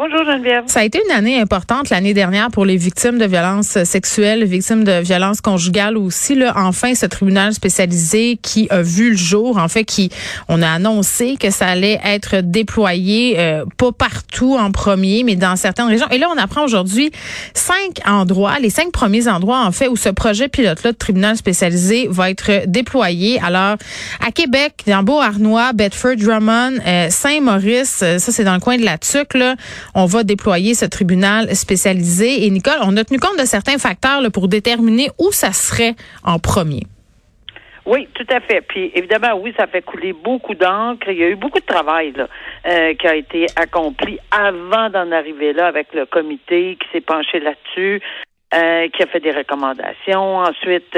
Bonjour, Geneviève. Ça a été une année importante l'année dernière pour les victimes de violences sexuelles, victimes de violences conjugales aussi. Là, enfin, ce tribunal spécialisé qui a vu le jour, en fait, qui on a annoncé que ça allait être déployé, euh, pas partout en premier, mais dans certaines régions. Et là, on apprend aujourd'hui cinq endroits, les cinq premiers endroits, en fait, où ce projet pilote-là de tribunal spécialisé va être déployé. Alors, à Québec, dans Beauharnois, Bedford, Drummond, euh, Saint-Maurice, euh, ça c'est dans le coin de la Tuque, là, on va déployer ce tribunal spécialisé. Et Nicole, on a tenu compte de certains facteurs pour déterminer où ça serait en premier. Oui, tout à fait. Puis évidemment, oui, ça fait couler beaucoup d'encre. Il y a eu beaucoup de travail euh, qui a été accompli avant d'en arriver là avec le comité qui s'est penché là-dessus. euh, qui a fait des recommandations. Ensuite,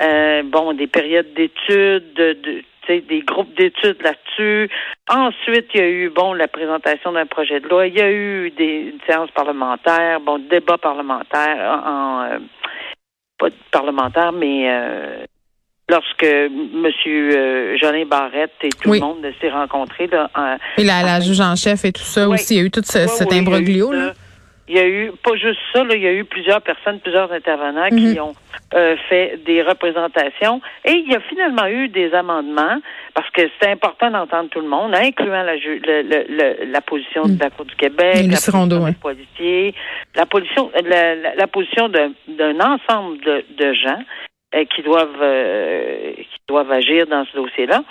euh, bon, des périodes d'études, de, des groupes d'études là-dessus. Ensuite, il y a eu, bon, la présentation d'un projet de loi. Il y a eu des séances parlementaires, bon, débat parlementaire en, euh, pas parlementaire, mais euh, lorsque M. Euh, Jolin Barrette et tout Oui. le monde s'est là, en- Et la, la juge en chef et tout ça Oui. aussi, il y a eu tout ce- cet imbroglio. là. Il y a eu, pas juste ça, là, il y a eu plusieurs personnes, plusieurs intervenants Mhm. qui ont euh, fait des représentations. Et il y a finalement eu des amendements, parce que c'est important d'entendre tout le monde, incluant la, ju- le- le- le- la position de la Cour du Québec, la position ouais. des policiers, la position, la, la- la position d'un ensemble de, de gens qui doivent euh, qui doivent agir dans ce dossier-là.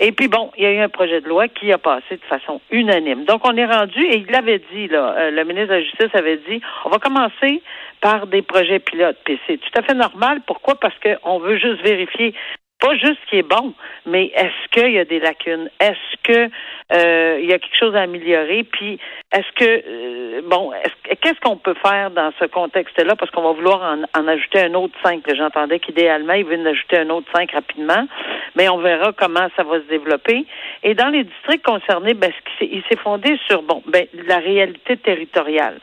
Et puis bon, il y a eu un projet de loi qui a passé de façon unanime. Donc on est rendu et il l'avait dit là, euh, le ministre de la Justice avait dit, on va commencer par des projets pilotes. Puis c'est tout à fait normal. Pourquoi? Parce qu'on veut juste vérifier pas juste ce qui est bon, mais est-ce qu'il y a des lacunes? Est-ce que euh, il y a quelque chose à améliorer? Puis est-ce que euh, bon, est-ce- qu'est-ce qu'on peut faire dans ce contexte-là? Parce qu'on va vouloir en, en ajouter un autre cinq. J'entendais qu'idéalement, ils veulent en ajouter un autre cinq rapidement, mais on verra comment ça va se développer. Et dans les districts concernés, ben, il s'est fondé sur bon, ben, la réalité territoriale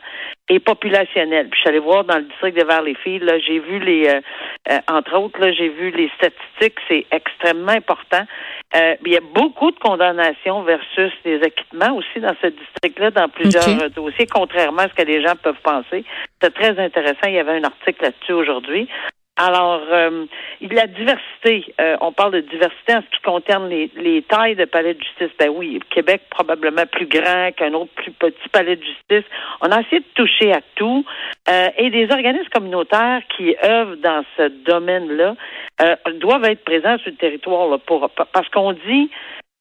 et populationnelle. Puis je suis allée voir dans le district de Vers-les-Filles, là, j'ai vu les, euh, euh, entre autres, là, j'ai vu les statistiques, c'est extrêmement important. Euh, il y a beaucoup de condamnations versus des acquittements aussi dans ce district-là, dans plusieurs dossiers, contrairement à ce que les gens peuvent penser. C'est très intéressant. Il y avait un article là-dessus aujourd'hui. Alors, euh, la diversité, euh, on parle de diversité en ce qui concerne les, les tailles de palais de justice. Ben oui, Québec probablement plus grand qu'un autre plus petit palais de justice. On a essayé de toucher à tout. Euh, et des organismes communautaires qui œuvrent dans ce domaine-là euh, doivent être présents sur le territoire là, pour parce qu'on dit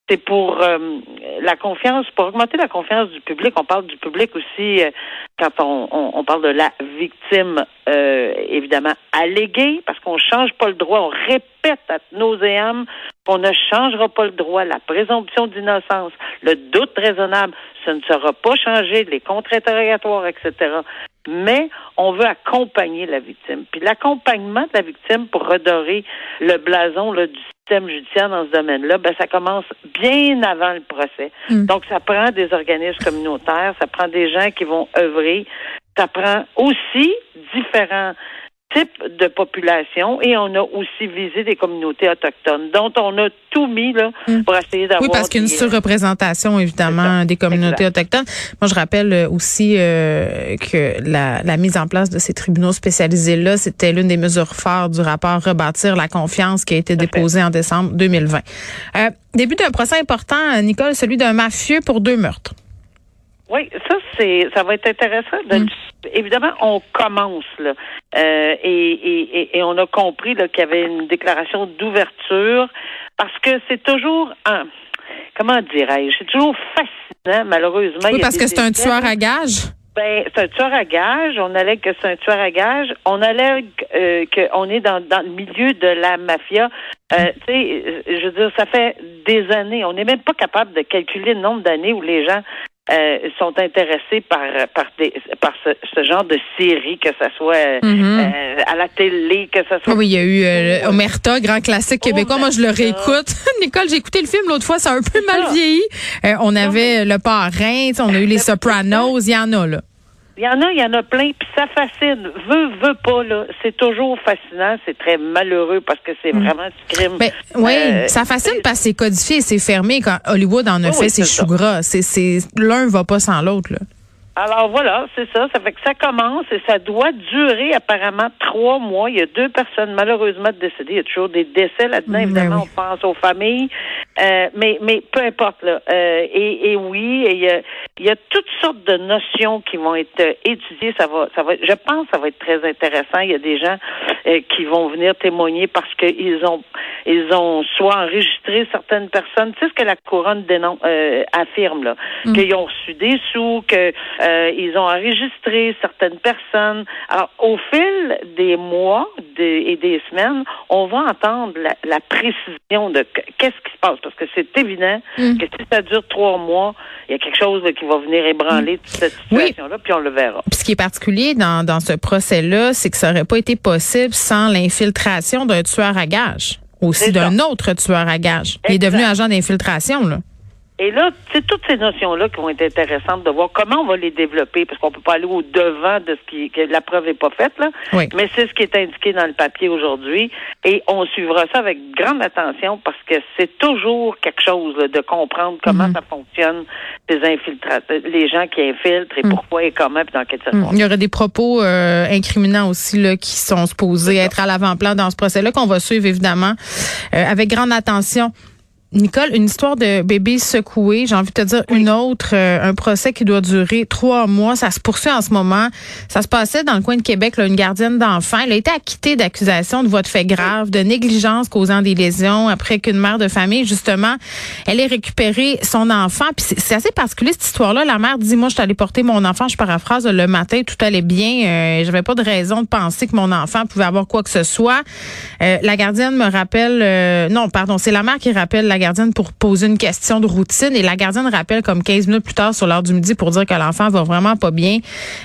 c'est pour euh, la confiance, pour augmenter la confiance du public. On parle du public aussi euh, quand on, on, on parle de la victime, euh, évidemment, alléguée, parce qu'on change pas le droit. On répète à nauséam qu'on ne changera pas le droit. La présomption d'innocence, le doute raisonnable, ce ne sera pas changé, les contre-interrogatoires, etc. Mais on veut accompagner la victime. Puis l'accompagnement de la victime pour redorer le blason là, du système judiciaire dans ce domaine-là, ben, ça commence bien avant le procès. Mm. Donc, ça prend des organismes communautaires, ça prend des gens qui vont œuvrer, ça prend aussi différents type de population et on a aussi visé des communautés autochtones, dont on a tout mis là pour essayer d'avoir. Oui, parce qu'il y a une surreprésentation évidemment des communautés Exact. autochtones. Moi, je rappelle euh, aussi euh, que la, la mise en place de ces tribunaux spécialisés là, c'était l'une des mesures phares du rapport rebâtir la confiance qui a été déposé en décembre 2020. Euh, début d'un procès important, Nicole, celui d'un mafieux pour deux meurtres. Oui, ça c'est ça va être intéressant. De, Mm. Évidemment, on commence là, Euh, et, et, et, on a compris là, qu'il y avait une déclaration d'ouverture parce que c'est toujours un comment dirais-je, c'est toujours fascinant malheureusement. Oui, parce que c'est un tueur à gages. Ben, c'est un tueur à gage. On allègue que c'est un tueur à gage. On allègue euh, qu'on est dans, dans le milieu de la mafia. Euh, tu sais, euh, je veux dire, ça fait des années. On n'est même pas capable de calculer le nombre d'années où les gens euh, sont intéressés par par des par ce, ce genre de série, que ce soit euh, Mhm. euh, à la télé, que ce soit. Ah oui, il y a eu euh, Omerta, grand classique québécois. Moi, je le réécoute. Nicole, j'ai écouté le film l'autre fois, ça a un peu mal ça. vieilli. Euh, on avait Le Parrain, on a eu Les Le Sopranos, il y en a là. Il y en a, il y en a plein, puis ça fascine. Veux, veux pas, là. C'est toujours fascinant. C'est très malheureux parce que c'est vraiment du crime. Ben, oui, Euh, ça fascine parce que c'est codifié, c'est fermé. Quand Hollywood en a Oui, fait, oui, c'est c'est chou gras. C'est, c'est, l'un va pas sans l'autre, là. Alors voilà, c'est ça. Ça fait que ça commence et ça doit durer apparemment trois mois. Il y a deux personnes malheureusement décédées. Il y a toujours des décès là-dedans. Ben Évidemment, oui. on pense aux familles. Euh, mais, mais peu importe. Là. Euh, et, et oui, et il y a, il y a toutes sortes de notions qui vont être euh, étudiées. Ça va, ça va. Je pense que ça va être très intéressant. Il y a des gens euh, qui vont venir témoigner parce qu'ils ont, ils ont soit enregistré certaines personnes. Tu sais ce que la couronne dénon- euh, affirme là, qu'ils ont reçu des sous, que euh, ils ont enregistré certaines personnes. Alors, au fil des mois des- et des semaines, on va entendre la, la précision de que- qu'est-ce qui se passe, parce que c'est évident Mm. que si ça dure trois mois, il y a quelque chose là, qui va venir ébranler toute cette Oui. situation-là, puis on le verra. Puis ce qui est particulier dans, dans ce procès-là, c'est que ça aurait pas été possible sans l'infiltration d'un tueur à gages. Aussi d'un autre tueur à gages. Il est devenu agent d'infiltration, là. Et là, c'est toutes ces notions-là qui vont être intéressantes de voir comment on va les développer, parce qu'on peut pas aller au devant de ce qui que la preuve est pas faite là. Oui. Mais c'est ce qui est indiqué dans le papier aujourd'hui, et on suivra ça avec grande attention parce que c'est toujours quelque chose là, de comprendre comment Mhm. ça fonctionne ces infiltrateurs, les gens qui infiltrent et pourquoi et comment puis dans quelles Mm. circonstances. Il y aurait des propos euh, incriminants aussi là, qui sont supposés être à l'avant-plan dans ce procès-là qu'on va suivre évidemment euh, avec grande attention. Nicole, une histoire de bébé secoué. J'ai envie de te dire une autre, euh, un procès qui doit durer trois mois. Ça se poursuit en ce moment. Ça se passait dans le coin de Québec, là, une gardienne d'enfant. Elle a été acquittée d'accusations de voies de fait grave, de négligence causant des lésions après qu'une mère de famille, justement, elle ait récupéré son enfant. Puis c'est c'est assez particulier cette histoire-là. La mère dit, moi, je suis allée porter mon enfant, je paraphrase, le matin, tout allait bien. Euh, J'avais pas de raison de penser que mon enfant pouvait avoir quoi que ce soit. Euh, la gardienne me rappelle, euh, non, pardon, c'est la mère qui rappelle la gardienne pour poser une question de routine et la gardienne rappelle comme 15 minutes plus tard sur l'heure du midi pour dire que l'enfant va vraiment pas bien.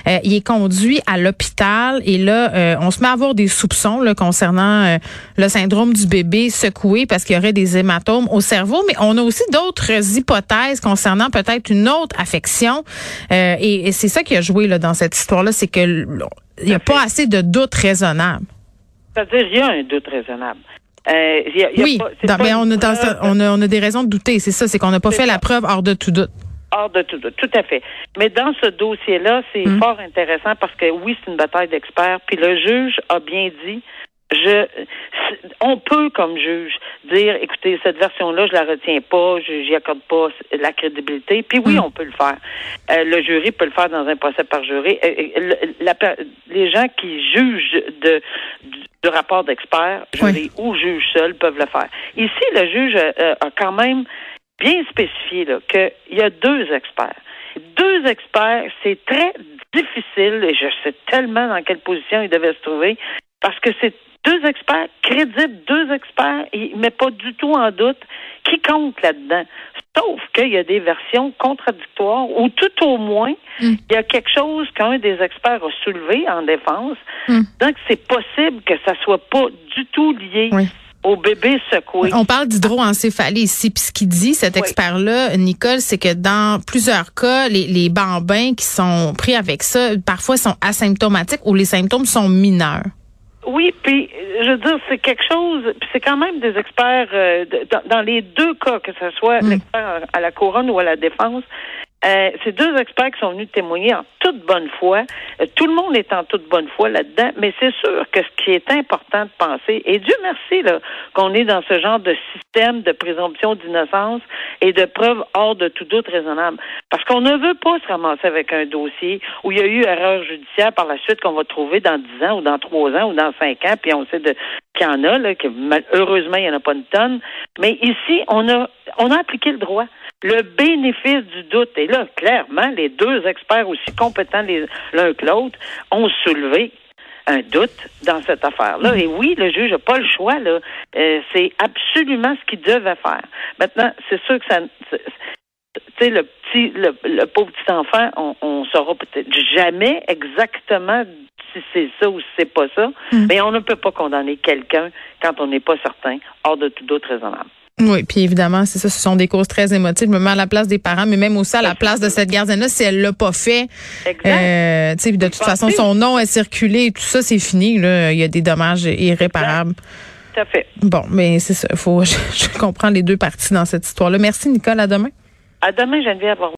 Euh, il est conduit à l'hôpital et là, euh, on se met à avoir des soupçons là, concernant euh, le syndrome du bébé secoué parce qu'il y aurait des hématomes au cerveau, mais on a aussi d'autres hypothèses concernant peut-être une autre affection et, et c'est ça qui a joué là, dans cette histoire-là, c'est que il n'y a pas assez de doutes raisonnables. C'est-à-dire, il y a un doute raisonnable. Euh, il y a- il y a Oui, pas- une on, a dans- preuve- on, a, on a des raisons de douter, c'est ça, c'est qu'on n'a pas fait ça. la preuve hors de tout doute. Hors de tout doute, tout à fait. Mais dans ce dossier-là, c'est Mm. fort intéressant parce que oui, c'est une bataille d'experts. Puis le juge a bien dit, je, on peut comme juge dire, écoutez, cette version-là, je la retiens pas, je j'y accorde pas la crédibilité. Puis oui, Mm. on peut le faire. Euh, le jury peut le faire dans un procès par jury. Euh, euh, la les gens qui jugent de du, du rapport d'experts, ou juge seul, peuvent le faire. Ici, le juge euh, a quand même bien spécifié là, qu'il y a deux experts. Deux experts, c'est très difficile, et je sais tellement dans quelle position ils devaient se trouver, parce que c'est deux experts crédibles, deux experts, met pas du tout en doute qui compte là-dedans. Sauf qu'il y a des versions contradictoires, ou tout au moins, Mm. il y a quelque chose qu'un des experts a soulevé en défense, Mm. donc c'est possible que ça soit pas du tout lié Oui. au bébé secoué. On parle d'hydroencéphalie ici. Puis ce qu'il dit, cet Oui. expert-là, Nicole, c'est que dans plusieurs cas, les, les bambins qui sont pris avec ça, parfois sont asymptomatiques ou les symptômes sont mineurs. Oui, puis je veux dire, c'est quelque chose, puis c'est quand même des experts euh, dans, dans les deux cas, que ce soit Mm. l'expert à la couronne ou à la défense. Euh, deux experts qui sont venus témoigner en toute bonne foi. Euh, tout le monde est en toute bonne foi là-dedans, mais c'est sûr que ce qui est important de penser, et Dieu merci là, qu'on est dans ce genre de système de présomption d'innocence et de preuve hors de tout doute raisonnable. Parce qu'on ne veut pas se ramasser avec un dossier où il y a eu erreur judiciaire par la suite qu'on va trouver dans 10 ans ou dans 3 ans ou dans 5 ans, puis on sait de qu'il y en a, là, que heureusement, il n'y en a pas une tonne. Mais ici, on a on a appliqué le droit. Le bénéfice du doute. Et là, clairement, les deux experts aussi compétents l'un que l'autre ont soulevé un doute dans cette affaire-là. Et oui, le juge n'a pas le choix. Là. Euh, c'est absolument ce qu'il devait faire. Maintenant, c'est sûr que ça... Tu sais, le petit, le, le pauvre petit enfant, on, on saura peut-être jamais exactement si c'est ça ou si c'est pas ça, mais on ne peut pas condamner quelqu'un quand on n'est pas certain, hors de tout doute raisonnable. Oui, puis évidemment, c'est ça, ce sont des causes très émotives. Je me mets à la place des parents, mais même aussi à la place de cette gardienne-là, si elle l'a pas fait, Exact. euh, tu sais, de toute Pensez- façon, son nom est circulé et tout ça, c'est fini. Là. Il y a des dommages irréparables. Tout à fait. Bon, mais c'est ça. Faut, je, je comprends les deux parties dans cette histoire-là. Merci, Nicole. À demain. À demain, Geneviève.